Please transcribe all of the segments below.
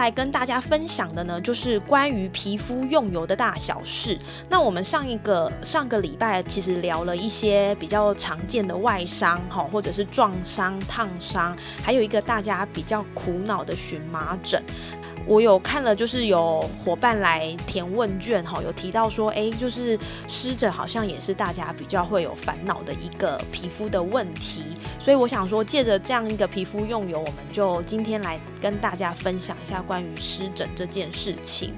来跟大家分享的呢，就是关于皮肤用油的大小事。那我们上一个上个礼拜其实聊了一些比较常见的外伤，哈，或者是撞伤、烫伤，还有一个大家比较苦恼的荨麻疹。我有看了，就是有伙伴来填问卷，哈，有提到说，哎，就是湿疹好像也是大家比较会有烦恼的一个皮肤的问题，所以我想说，借着这样一个皮肤用油，我们就今天来跟大家分享一下关于湿疹这件事情。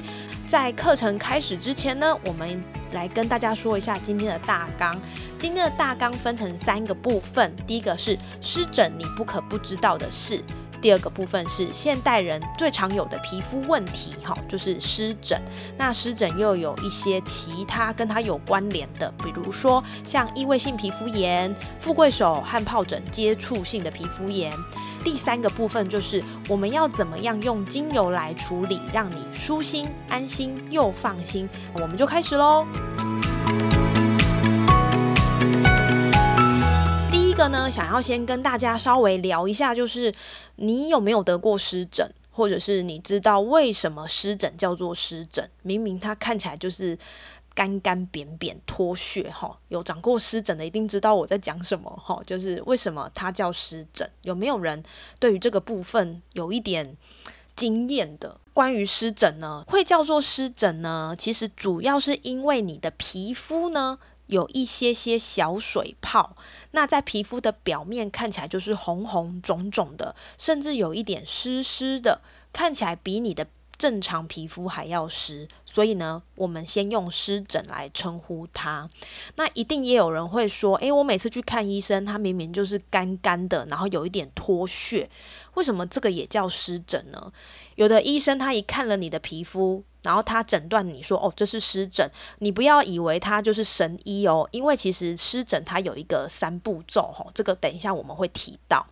在课程开始之前呢，我们来跟大家说一下今天的大纲。今天的大纲分成三个部分，第一个是湿疹你不可不知道的事。第二个部分是现代人最常有的皮肤问题，哈，就是湿疹。那湿疹又有一些其他跟它有关联的，比如说像异位性皮肤炎、富贵手和疱疹接触性的皮肤炎。第三个部分就是我们要怎么样用精油来处理，让你舒心、安心又放心。我们就开始喽。呢，想要先跟大家稍微聊一下，就是你有没有得过湿疹，或者是你知道为什么湿疹叫做湿疹？明明它看起来就是干干扁扁脱屑哈，有长过湿疹的一定知道我在讲什么哈，就是为什么它叫湿疹？有没有人对于这个部分有一点经验的？关于湿疹呢，会叫做湿疹呢，其实主要是因为你的皮肤呢。有一些些小水泡，那在皮肤的表面看起来就是红红肿肿的，甚至有一点湿湿的，看起来比你的正常皮肤还要湿。所以呢，我们先用湿疹来称呼它。那一定也有人会说，诶，我每次去看医生，他明明就是干干的，然后有一点脱屑，为什么这个也叫湿疹呢？有的医生他一看了你的皮肤。然后他诊断你说哦，这是湿疹，你不要以为他就是神医哦，因为其实湿疹它有一个三步骤哈，这个等一下我们会提到。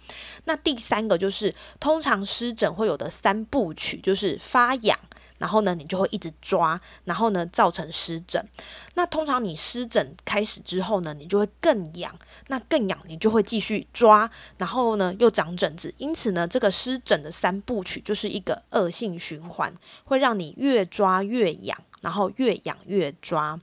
那第三个就是通常湿疹会有的三部曲，就是发痒。然后呢，你就会一直抓，然后呢，造成湿疹。那通常你湿疹开始之后呢，你就会更痒，那更痒，你就会继续抓，然后呢，又长疹子。因此呢，这个湿疹的三部曲就是一个恶性循环，会让你越抓越痒。然后越痒越抓。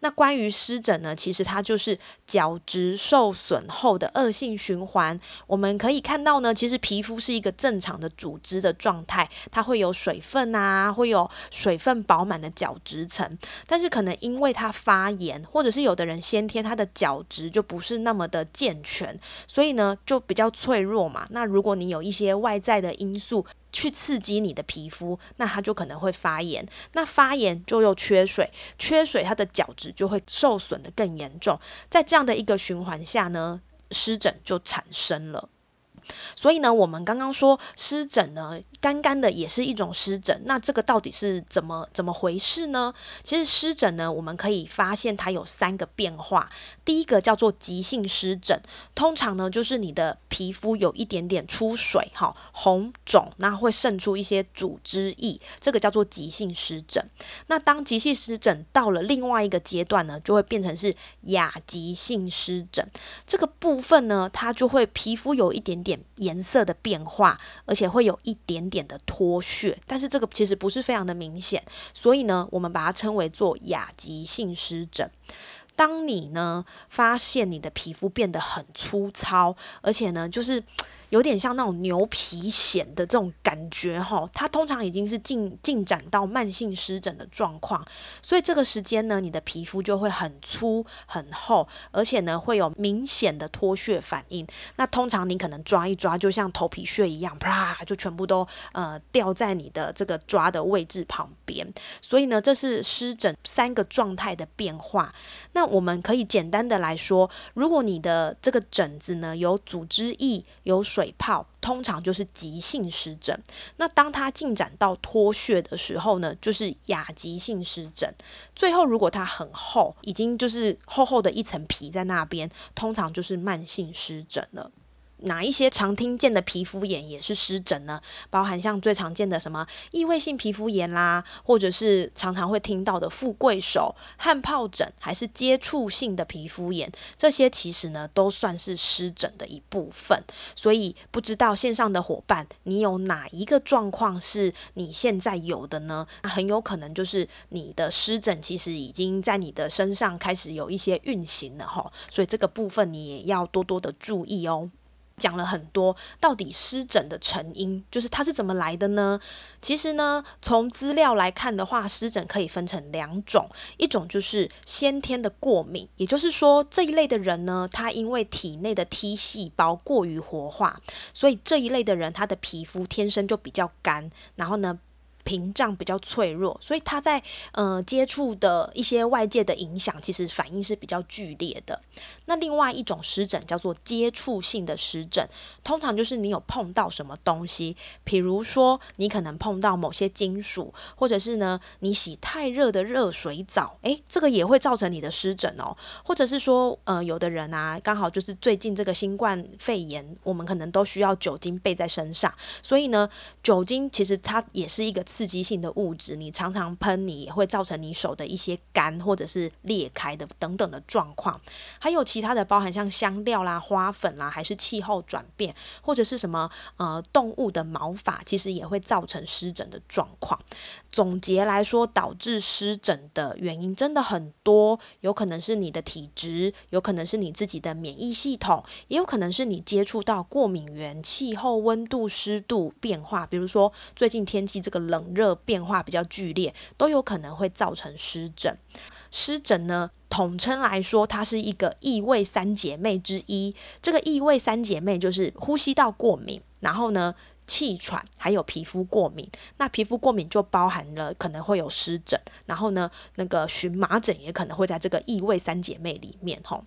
那关于湿疹呢？其实它就是角质受损后的恶性循环。我们可以看到呢，其实皮肤是一个正常的组织的状态，它会有水分啊，会有水分饱满的角质层。但是可能因为它发炎，或者是有的人先天他的角质就不是那么的健全，所以呢就比较脆弱嘛。那如果你有一些外在的因素，去刺激你的皮肤，那它就可能会发炎。那发炎就又缺水，缺水它的角质就会受损的更严重。在这样的一个循环下呢，湿疹就产生了。所以呢，我们刚刚说湿疹呢，干干的也是一种湿疹。那这个到底是怎么怎么回事呢？其实湿疹呢，我们可以发现它有三个变化。第一个叫做急性湿疹，通常呢就是你的皮肤有一点点出水，哈，红肿，那会渗出一些组织液，这个叫做急性湿疹。那当急性湿疹到了另外一个阶段呢，就会变成是亚急性湿疹。这个部分呢，它就会皮肤有一点点。颜色的变化，而且会有一点点的脱屑，但是这个其实不是非常的明显，所以呢，我们把它称为做亚急性湿疹。当你呢发现你的皮肤变得很粗糙，而且呢就是。有点像那种牛皮癣的这种感觉哈，它通常已经是进进展到慢性湿疹的状况，所以这个时间呢，你的皮肤就会很粗很厚，而且呢会有明显的脱屑反应。那通常你可能抓一抓，就像头皮屑一样，啪就全部都呃掉在你的这个抓的位置旁边。所以呢，这是湿疹三个状态的变化。那我们可以简单的来说，如果你的这个疹子呢有组织液有水。水泡通常就是急性湿疹。那当它进展到脱屑的时候呢，就是亚急性湿疹。最后，如果它很厚，已经就是厚厚的一层皮在那边，通常就是慢性湿疹了。哪一些常听见的皮肤炎也是湿疹呢？包含像最常见的什么异位性皮肤炎啦，或者是常常会听到的富贵手、汗疱疹，还是接触性的皮肤炎，这些其实呢都算是湿疹的一部分。所以不知道线上的伙伴，你有哪一个状况是你现在有的呢？那很有可能就是你的湿疹其实已经在你的身上开始有一些运行了哈。所以这个部分你也要多多的注意哦。讲了很多，到底湿疹的成因就是它是怎么来的呢？其实呢，从资料来看的话，湿疹可以分成两种，一种就是先天的过敏，也就是说这一类的人呢，他因为体内的 T 细胞过于活化，所以这一类的人他的皮肤天生就比较干，然后呢。屏障比较脆弱，所以他在呃接触的一些外界的影响，其实反应是比较剧烈的。那另外一种湿疹叫做接触性的湿疹，通常就是你有碰到什么东西，比如说你可能碰到某些金属，或者是呢你洗太热的热水澡，诶，这个也会造成你的湿疹哦。或者是说呃有的人啊，刚好就是最近这个新冠肺炎，我们可能都需要酒精备在身上，所以呢酒精其实它也是一个。刺激性的物质，你常常喷，你也会造成你手的一些干或者是裂开的等等的状况。还有其他的，包含像香料啦、花粉啦，还是气候转变，或者是什么呃动物的毛发，其实也会造成湿疹的状况。总结来说，导致湿疹的原因真的很多，有可能是你的体质，有可能是你自己的免疫系统，也有可能是你接触到过敏源、气候、温度、湿度变化，比如说最近天气这个冷。热变化比较剧烈，都有可能会造成湿疹。湿疹呢，统称来说，它是一个异味三姐妹之一。这个异味三姐妹就是呼吸道过敏，然后呢气喘，还有皮肤过敏。那皮肤过敏就包含了可能会有湿疹，然后呢那个荨麻疹也可能会在这个异味三姐妹里面吼。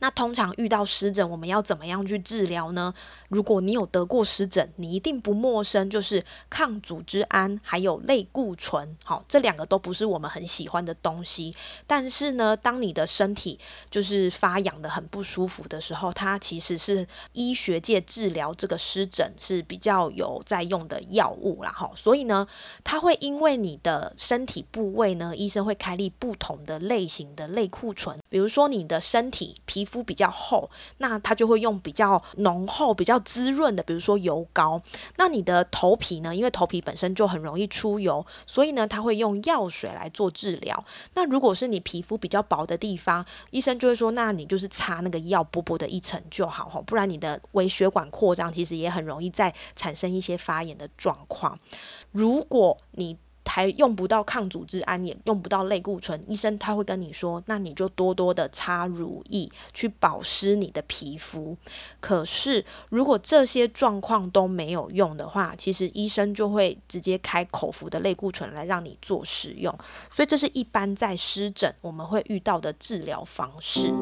那通常遇到湿疹，我们要怎么样去治疗呢？如果你有得过湿疹，你一定不陌生，就是抗组织胺还有类固醇。好，这两个都不是我们很喜欢的东西。但是呢，当你的身体就是发痒的很不舒服的时候，它其实是医学界治疗这个湿疹是比较有在用的药物啦。哈，所以呢，它会因为你的身体部位呢，医生会开立不同的类型的类固醇。比如说你的身体皮肤。肤比较厚，那它就会用比较浓厚、比较滋润的，比如说油膏。那你的头皮呢？因为头皮本身就很容易出油，所以呢，它会用药水来做治疗。那如果是你皮肤比较薄的地方，医生就会说，那你就是擦那个药薄薄的一层就好哈，不然你的微血管扩张其实也很容易再产生一些发炎的状况。如果你还用不到抗组织胺，也用不到类固醇，医生他会跟你说，那你就多多的擦乳液去保湿你的皮肤。可是如果这些状况都没有用的话，其实医生就会直接开口服的类固醇来让你做使用。所以这是一般在湿疹我们会遇到的治疗方式。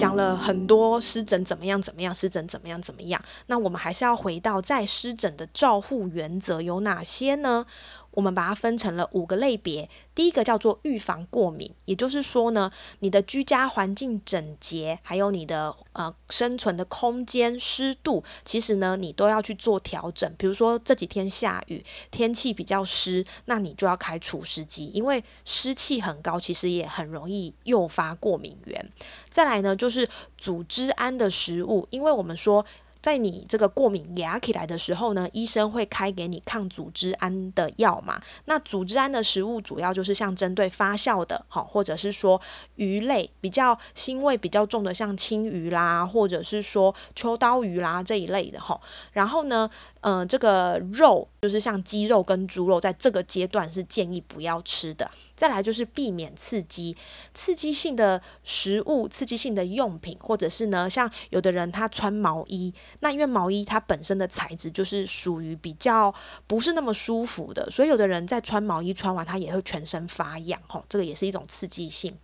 讲了很多湿疹怎么样怎么样，湿疹怎么样怎么样，那我们还是要回到在湿疹的照护原则有哪些呢？我们把它分成了五个类别。第一个叫做预防过敏，也就是说呢，你的居家环境整洁，还有你的呃生存的空间湿度，其实呢你都要去做调整。比如说这几天下雨，天气比较湿，那你就要开除湿机，因为湿气很高，其实也很容易诱发过敏源。再来呢，就是组织胺的食物，因为我们说。在你这个过敏压起来的时候呢，医生会开给你抗组织胺的药嘛？那组织胺的食物主要就是像针对发酵的，好，或者是说鱼类比较腥味比较重的，像青鱼啦，或者是说秋刀鱼啦这一类的哈。然后呢，嗯，这个肉就是像鸡肉跟猪肉，在这个阶段是建议不要吃的。再来就是避免刺激，刺激性的食物、刺激性的用品，或者是呢，像有的人他穿毛衣。那因为毛衣它本身的材质就是属于比较不是那么舒服的，所以有的人在穿毛衣穿完，他也会全身发痒，吼，这个也是一种刺激性。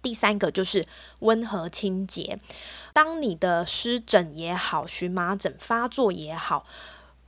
第三个就是温和清洁。当你的湿疹也好，荨麻疹发作也好，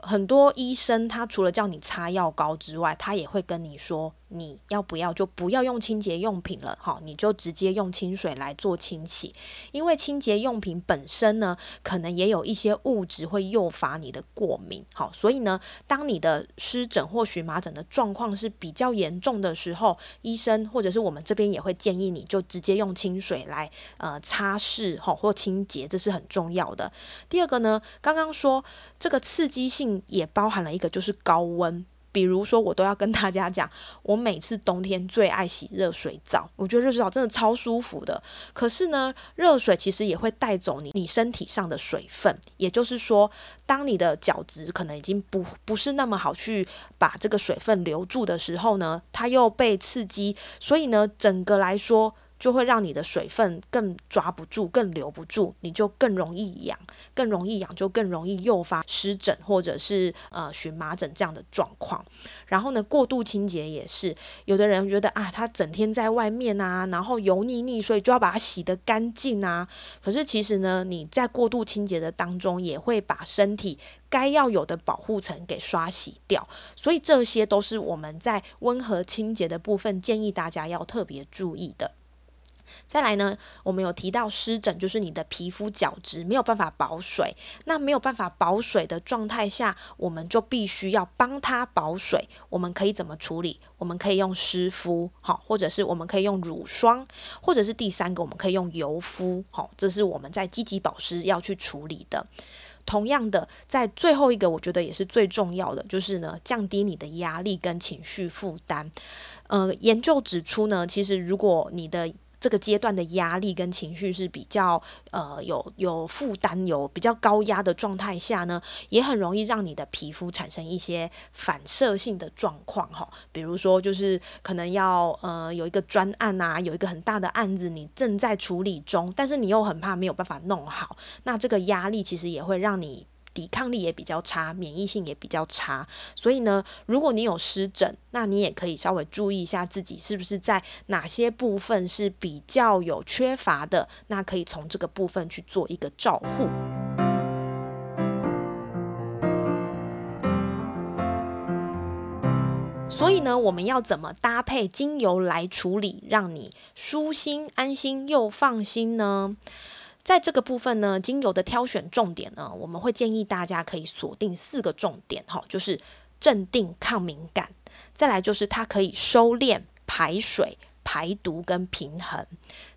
很多医生他除了叫你擦药膏之外，他也会跟你说。你要不要就不要用清洁用品了，哈，你就直接用清水来做清洗，因为清洁用品本身呢，可能也有一些物质会诱发你的过敏，好，所以呢，当你的湿疹或荨麻疹的状况是比较严重的时候，医生或者是我们这边也会建议你就直接用清水来呃擦拭，哈，或清洁，这是很重要的。第二个呢，刚刚说这个刺激性也包含了一个就是高温。比如说，我都要跟大家讲，我每次冬天最爱洗热水澡，我觉得热水澡真的超舒服的。可是呢，热水其实也会带走你你身体上的水分，也就是说，当你的角质可能已经不不是那么好去把这个水分留住的时候呢，它又被刺激，所以呢，整个来说。就会让你的水分更抓不住，更留不住，你就更容易痒，更容易痒就更容易诱发湿疹或者是呃荨麻疹这样的状况。然后呢，过度清洁也是，有的人觉得啊，他整天在外面啊，然后油腻腻，所以就要把它洗得干净啊。可是其实呢，你在过度清洁的当中，也会把身体该要有的保护层给刷洗掉。所以这些都是我们在温和清洁的部分，建议大家要特别注意的。再来呢，我们有提到湿疹，就是你的皮肤角质没有办法保水。那没有办法保水的状态下，我们就必须要帮它保水。我们可以怎么处理？我们可以用湿敷，好，或者是我们可以用乳霜，或者是第三个，我们可以用油敷，好，这是我们在积极保湿要去处理的。同样的，在最后一个，我觉得也是最重要的，就是呢，降低你的压力跟情绪负担。呃，研究指出呢，其实如果你的这个阶段的压力跟情绪是比较呃有有负担、有比较高压的状态下呢，也很容易让你的皮肤产生一些反射性的状况哈。比如说，就是可能要呃有一个专案啊，有一个很大的案子你正在处理中，但是你又很怕没有办法弄好，那这个压力其实也会让你。抵抗力也比较差，免疫性也比较差，所以呢，如果你有湿疹，那你也可以稍微注意一下自己是不是在哪些部分是比较有缺乏的，那可以从这个部分去做一个照护。所以呢，我们要怎么搭配精油来处理，让你舒心、安心又放心呢？在这个部分呢，精油的挑选重点呢，我们会建议大家可以锁定四个重点，哈，就是镇定、抗敏感，再来就是它可以收敛、排水、排毒跟平衡，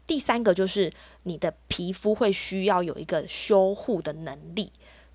第三个就是你的皮肤会需要有一个修护的能力。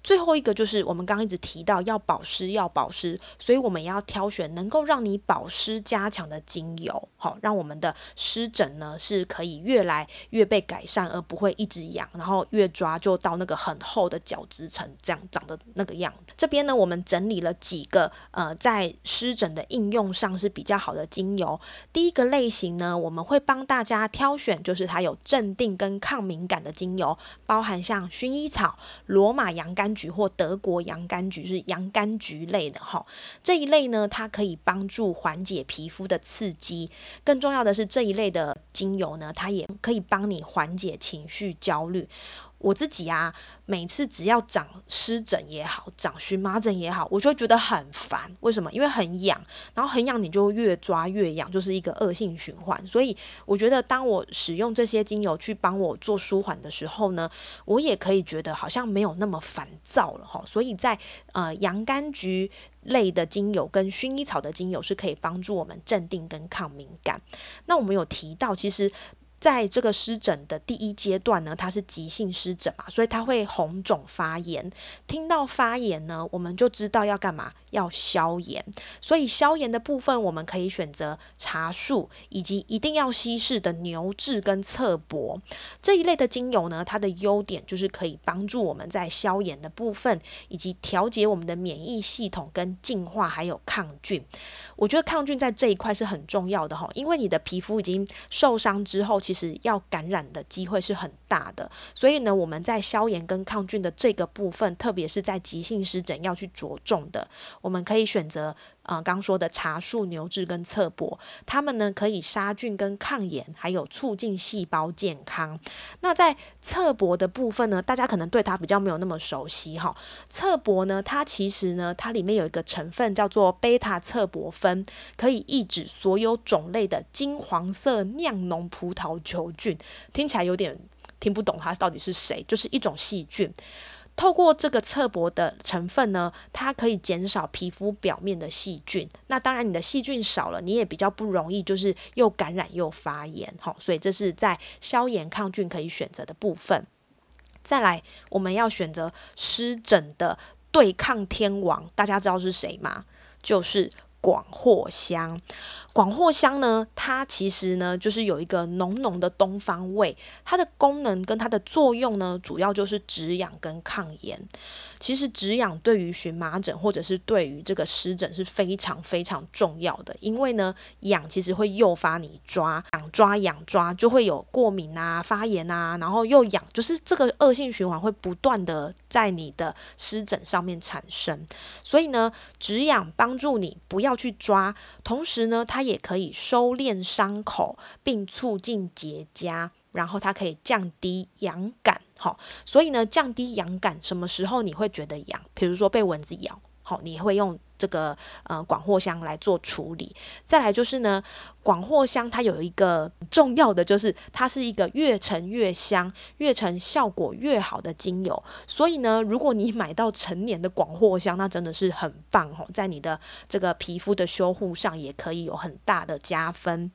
最后一个就是我们刚刚一直提到要保湿，要保湿，所以我们也要挑选能够让你保湿加强的精油，好，让我们的湿疹呢是可以越来越被改善，而不会一直痒，然后越抓就到那个很厚的角质层这样长的那个样。这边呢，我们整理了几个呃在湿疹的应用上是比较好的精油。第一个类型呢，我们会帮大家挑选，就是它有镇定跟抗敏感的精油，包含像薰衣草、罗马洋甘。菊或德国洋甘菊是洋甘菊类的哈，这一类呢，它可以帮助缓解皮肤的刺激。更重要的是，这一类的精油呢，它也可以帮你缓解情绪焦虑。我自己啊，每次只要长湿疹也好，长荨麻疹也好，我就会觉得很烦。为什么？因为很痒，然后很痒，你就越抓越痒，就是一个恶性循环。所以我觉得，当我使用这些精油去帮我做舒缓的时候呢，我也可以觉得好像没有那么烦躁了哈。所以在呃洋甘菊类的精油跟薰衣草的精油是可以帮助我们镇定跟抗敏感。那我们有提到，其实。在这个湿疹的第一阶段呢，它是急性湿疹嘛，所以它会红肿发炎。听到发炎呢，我们就知道要干嘛，要消炎。所以消炎的部分，我们可以选择茶树，以及一定要稀释的牛至跟侧柏这一类的精油呢。它的优点就是可以帮助我们在消炎的部分，以及调节我们的免疫系统跟净化，还有抗菌。我觉得抗菌在这一块是很重要的哈，因为你的皮肤已经受伤之后。其实要感染的机会是很大的。所以呢，我们在消炎跟抗菌的这个部分，特别是在急性湿疹要去着重的，我们可以选择。呃，刚说的茶树、牛至跟侧柏，它们呢可以杀菌跟抗炎，还有促进细胞健康。那在侧柏的部分呢，大家可能对它比较没有那么熟悉哈。侧柏呢，它其实呢，它里面有一个成分叫做贝塔侧柏酚，可以抑制所有种类的金黄色酿脓葡萄球菌。听起来有点听不懂它到底是谁，就是一种细菌。透过这个侧柏的成分呢，它可以减少皮肤表面的细菌。那当然，你的细菌少了，你也比较不容易就是又感染又发炎。哈，所以这是在消炎抗菌可以选择的部分。再来，我们要选择湿疹的对抗天王，大家知道是谁吗？就是广藿香。广藿香呢，它其实呢就是有一个浓浓的东方味，它的功能跟它的作用呢，主要就是止痒跟抗炎。其实止痒对于荨麻疹或者是对于这个湿疹是非常非常重要的，因为呢痒其实会诱发你抓痒抓痒抓，就会有过敏啊、发炎啊，然后又痒，就是这个恶性循环会不断的在你的湿疹上面产生。所以呢，止痒帮助你不要去抓，同时呢，它。也可以收敛伤口，并促进结痂，然后它可以降低痒感，好，所以呢，降低痒感，什么时候你会觉得痒？比如说被蚊子咬。好，你会用这个呃广藿香来做处理。再来就是呢，广藿香它有一个重要的，就是它是一个越陈越香、越陈效果越好的精油。所以呢，如果你买到陈年的广藿香，那真的是很棒哦，在你的这个皮肤的修护上也可以有很大的加分。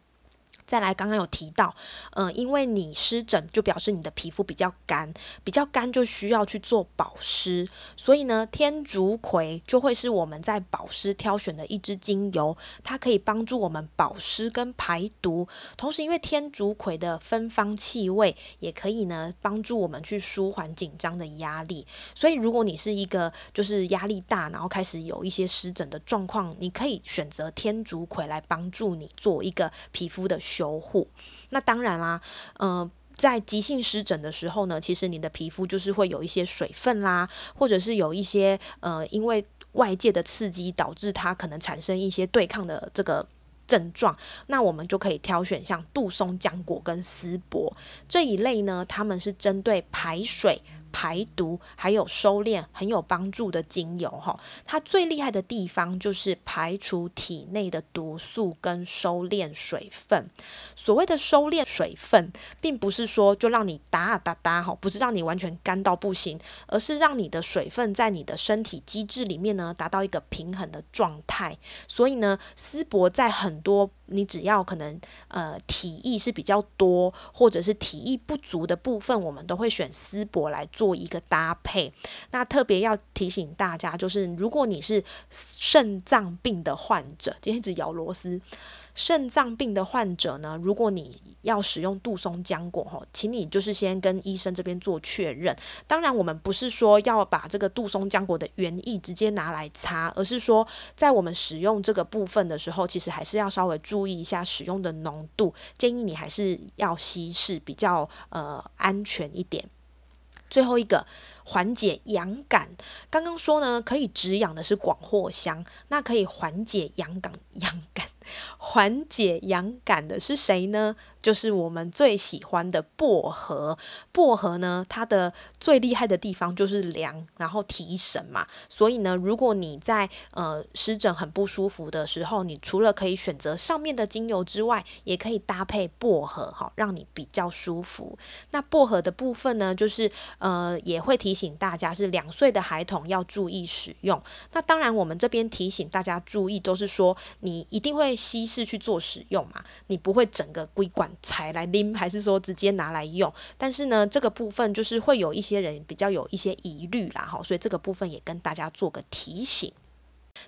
再来，刚刚有提到，嗯，因为你湿疹，就表示你的皮肤比较干，比较干就需要去做保湿，所以呢，天竺葵就会是我们在保湿挑选的一支精油，它可以帮助我们保湿跟排毒，同时因为天竺葵的芬芳气味，也可以呢帮助我们去舒缓紧张的压力，所以如果你是一个就是压力大，然后开始有一些湿疹的状况，你可以选择天竺葵来帮助你做一个皮肤的。修护，那当然啦，嗯，在急性湿疹的时候呢，其实你的皮肤就是会有一些水分啦，或者是有一些呃，因为外界的刺激导致它可能产生一些对抗的这个症状，那我们就可以挑选像杜松浆果跟丝柏这一类呢，它们是针对排水。排毒还有收敛很有帮助的精油哈，它最厉害的地方就是排除体内的毒素跟收敛水分。所谓的收敛水分，并不是说就让你哒哒哒哈，不是让你完全干到不行，而是让你的水分在你的身体机制里面呢达到一个平衡的状态。所以呢，丝柏在很多你只要可能呃体液是比较多或者是体液不足的部分，我们都会选丝柏来做。做一个搭配，那特别要提醒大家，就是如果你是肾脏病的患者，今天一直咬螺丝。肾脏病的患者呢，如果你要使用杜松浆果哈，请你就是先跟医生这边做确认。当然，我们不是说要把这个杜松浆果的原液直接拿来擦，而是说在我们使用这个部分的时候，其实还是要稍微注意一下使用的浓度，建议你还是要稀释，比较呃安全一点。最后一个缓解痒感，刚刚说呢，可以止痒的是广藿香，那可以缓解痒感痒感。缓解痒感的是谁呢？就是我们最喜欢的薄荷。薄荷呢，它的最厉害的地方就是凉，然后提神嘛。所以呢，如果你在呃湿疹很不舒服的时候，你除了可以选择上面的精油之外，也可以搭配薄荷，哈，让你比较舒服。那薄荷的部分呢，就是呃也会提醒大家，是两岁的孩童要注意使用。那当然，我们这边提醒大家注意，都是说你一定会。稀释去做使用嘛，你不会整个硅管材来拎，还是说直接拿来用？但是呢，这个部分就是会有一些人比较有一些疑虑啦，哈，所以这个部分也跟大家做个提醒。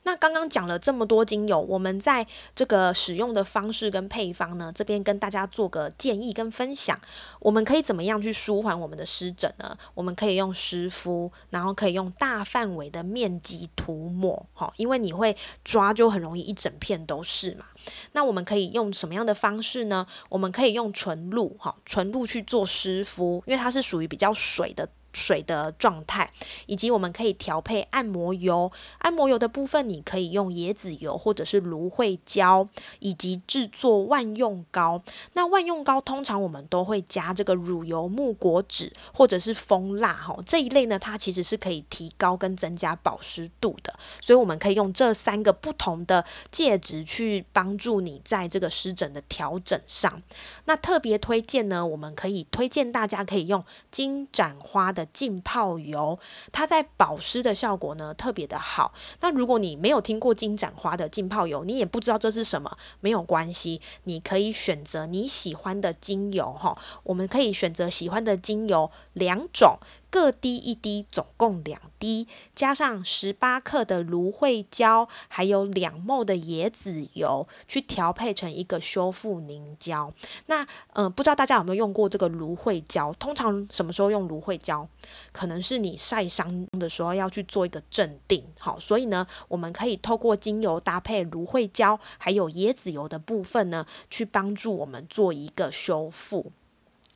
那刚刚讲了这么多精油，我们在这个使用的方式跟配方呢，这边跟大家做个建议跟分享。我们可以怎么样去舒缓我们的湿疹呢？我们可以用湿敷，然后可以用大范围的面积涂抹，哈，因为你会抓就很容易一整片都是嘛。那我们可以用什么样的方式呢？我们可以用纯露，哈，纯露去做湿敷，因为它是属于比较水的。水的状态，以及我们可以调配按摩油。按摩油的部分，你可以用椰子油或者是芦荟胶，以及制作万用膏。那万用膏通常我们都会加这个乳油木果脂或者是蜂蜡哈这一类呢，它其实是可以提高跟增加保湿度的。所以我们可以用这三个不同的介质去帮助你在这个湿疹的调整上。那特别推荐呢，我们可以推荐大家可以用金盏花的。浸泡油，它在保湿的效果呢特别的好。那如果你没有听过金盏花的浸泡油，你也不知道这是什么，没有关系，你可以选择你喜欢的精油哈。我们可以选择喜欢的精油两种。各滴一滴，总共两滴，加上十八克的芦荟胶，还有两沫的椰子油，去调配成一个修复凝胶。那，嗯，不知道大家有没有用过这个芦荟胶？通常什么时候用芦荟胶？可能是你晒伤的时候要去做一个镇定。好，所以呢，我们可以透过精油搭配芦荟胶，还有椰子油的部分呢，去帮助我们做一个修复。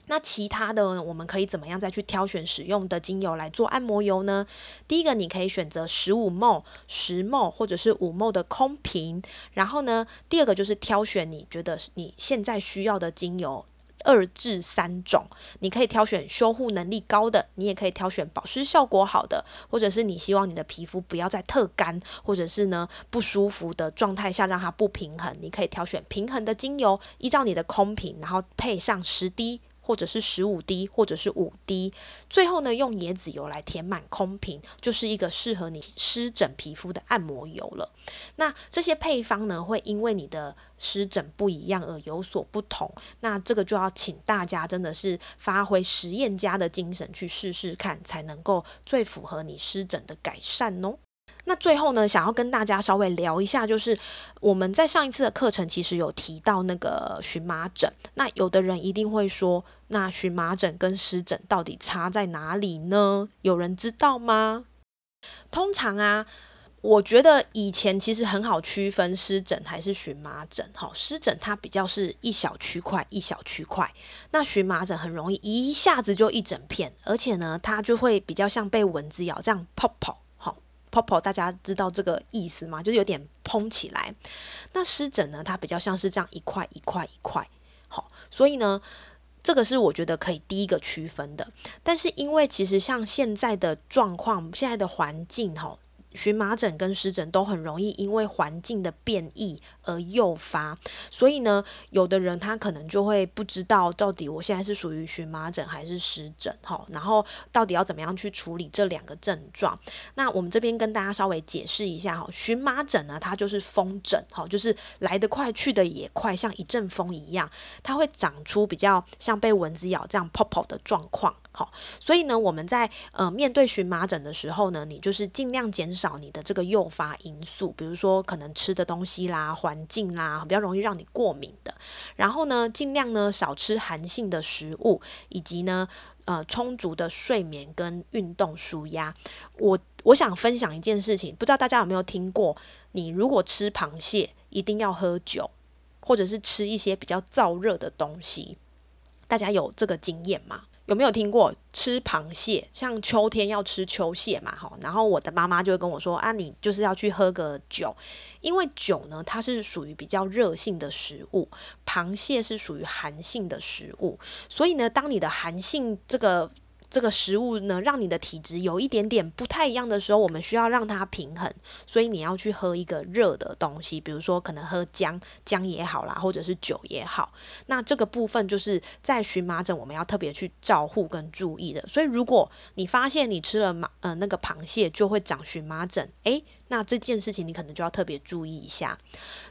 那其他的，我们可以怎么样再去挑选使用的精油来做按摩油呢？第一个，你可以选择十五沫、十沫或者是五沫的空瓶。然后呢，第二个就是挑选你觉得你现在需要的精油二至三种。你可以挑选修护能力高的，你也可以挑选保湿效果好的，或者是你希望你的皮肤不要再特干，或者是呢不舒服的状态下让它不平衡，你可以挑选平衡的精油，依照你的空瓶，然后配上十滴。或者是十五滴，或者是五滴，最后呢，用椰子油来填满空瓶，就是一个适合你湿疹皮肤的按摩油了。那这些配方呢，会因为你的湿疹不一样而有所不同。那这个就要请大家真的是发挥实验家的精神去试试看，才能够最符合你湿疹的改善哦。那最后呢，想要跟大家稍微聊一下，就是我们在上一次的课程其实有提到那个荨麻疹。那有的人一定会说，那荨麻疹跟湿疹到底差在哪里呢？有人知道吗？通常啊，我觉得以前其实很好区分湿疹还是荨麻疹。哈，湿疹它比较是一小区块一小区块，那荨麻疹很容易一下子就一整片，而且呢，它就会比较像被蚊子咬这样泡泡。泡泡，大家知道这个意思吗？就是有点蓬起来。那湿疹呢，它比较像是这样一块一块一块。好，所以呢，这个是我觉得可以第一个区分的。但是因为其实像现在的状况，现在的环境，哈。荨麻疹跟湿疹都很容易因为环境的变异而诱发，所以呢，有的人他可能就会不知道到底我现在是属于荨麻疹还是湿疹，哈，然后到底要怎么样去处理这两个症状？那我们这边跟大家稍微解释一下哈，荨麻疹呢，它就是风疹，哈，就是来得快去得也快，像一阵风一样，它会长出比较像被蚊子咬这样泡泡的状况。好，所以呢，我们在呃面对荨麻疹的时候呢，你就是尽量减少你的这个诱发因素，比如说可能吃的东西啦、环境啦，比较容易让你过敏的。然后呢，尽量呢少吃寒性的食物，以及呢呃充足的睡眠跟运动舒压。我我想分享一件事情，不知道大家有没有听过？你如果吃螃蟹，一定要喝酒，或者是吃一些比较燥热的东西，大家有这个经验吗？有没有听过吃螃蟹？像秋天要吃秋蟹嘛，哈。然后我的妈妈就会跟我说啊，你就是要去喝个酒，因为酒呢，它是属于比较热性的食物，螃蟹是属于寒性的食物，所以呢，当你的寒性这个。这个食物呢，让你的体质有一点点不太一样的时候，我们需要让它平衡，所以你要去喝一个热的东西，比如说可能喝姜姜也好啦，或者是酒也好。那这个部分就是在荨麻疹我们要特别去照护跟注意的。所以如果你发现你吃了麻呃那个螃蟹就会长荨麻疹，诶，那这件事情你可能就要特别注意一下。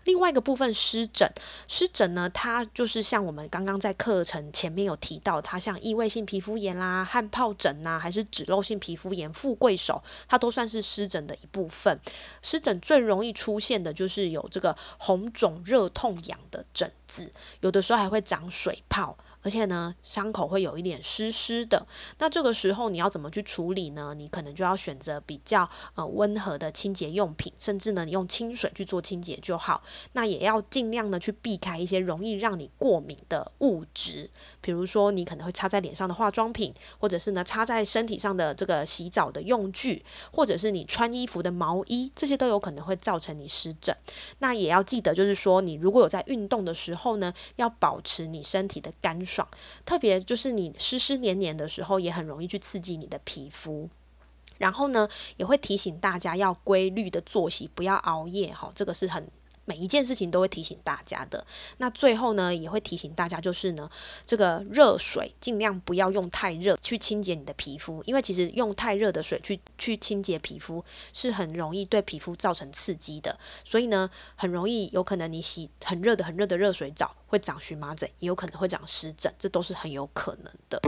另外一个部分湿疹，湿疹呢，它就是像我们刚刚在课程前面有提到，它像异位性皮肤炎啦、汗疱疹呐，还是脂漏性皮肤炎、富贵手，它都算是湿疹的一部分。湿疹最容易出现的就是有这个红肿、热痛、痒的疹子，有的时候还会长水泡。而且呢，伤口会有一点湿湿的。那这个时候你要怎么去处理呢？你可能就要选择比较呃温和的清洁用品，甚至呢，你用清水去做清洁就好。那也要尽量的去避开一些容易让你过敏的物质，比如说你可能会擦在脸上的化妆品，或者是呢擦在身体上的这个洗澡的用具，或者是你穿衣服的毛衣，这些都有可能会造成你湿疹。那也要记得，就是说你如果有在运动的时候呢，要保持你身体的干。爽，特别就是你湿湿黏黏的时候，也很容易去刺激你的皮肤。然后呢，也会提醒大家要规律的作息，不要熬夜。哈，这个是很。每一件事情都会提醒大家的。那最后呢，也会提醒大家，就是呢，这个热水尽量不要用太热去清洁你的皮肤，因为其实用太热的水去去清洁皮肤是很容易对皮肤造成刺激的。所以呢，很容易有可能你洗很热的很热的热水澡会长荨麻疹，也有可能会长湿疹，这都是很有可能的。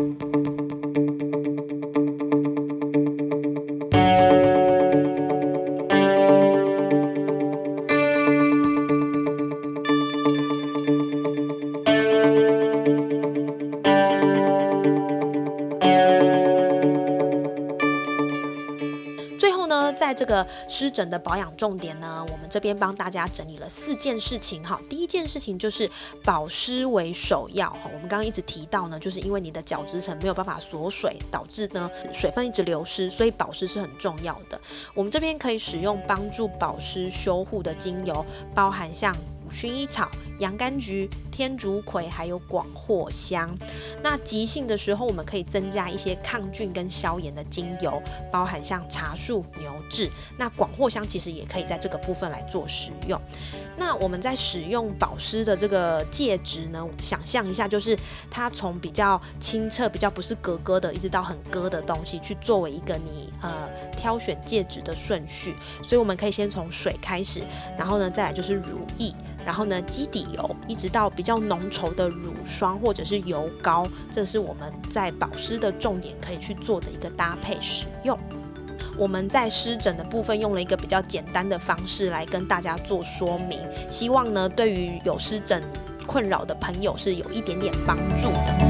这个湿疹的保养重点呢，我们这边帮大家整理了四件事情哈。第一件事情就是保湿为首要哈。我们刚刚一直提到呢，就是因为你的角质层没有办法锁水，导致呢水分一直流失，所以保湿是很重要的。我们这边可以使用帮助保湿修护的精油，包含像。薰衣草、洋甘菊、天竺葵，还有广藿香。那急性的时候，我们可以增加一些抗菌跟消炎的精油，包含像茶树、牛至。那广藿香其实也可以在这个部分来做使用。那我们在使用保湿的这个介质呢，想象一下，就是它从比较清澈、比较不是格格的，一直到很割的东西，去作为一个你呃挑选介质的顺序。所以我们可以先从水开始，然后呢，再来就是乳液。然后呢，基底油一直到比较浓稠的乳霜或者是油膏，这是我们在保湿的重点可以去做的一个搭配使用。我们在湿疹的部分用了一个比较简单的方式来跟大家做说明，希望呢对于有湿疹困扰的朋友是有一点点帮助的。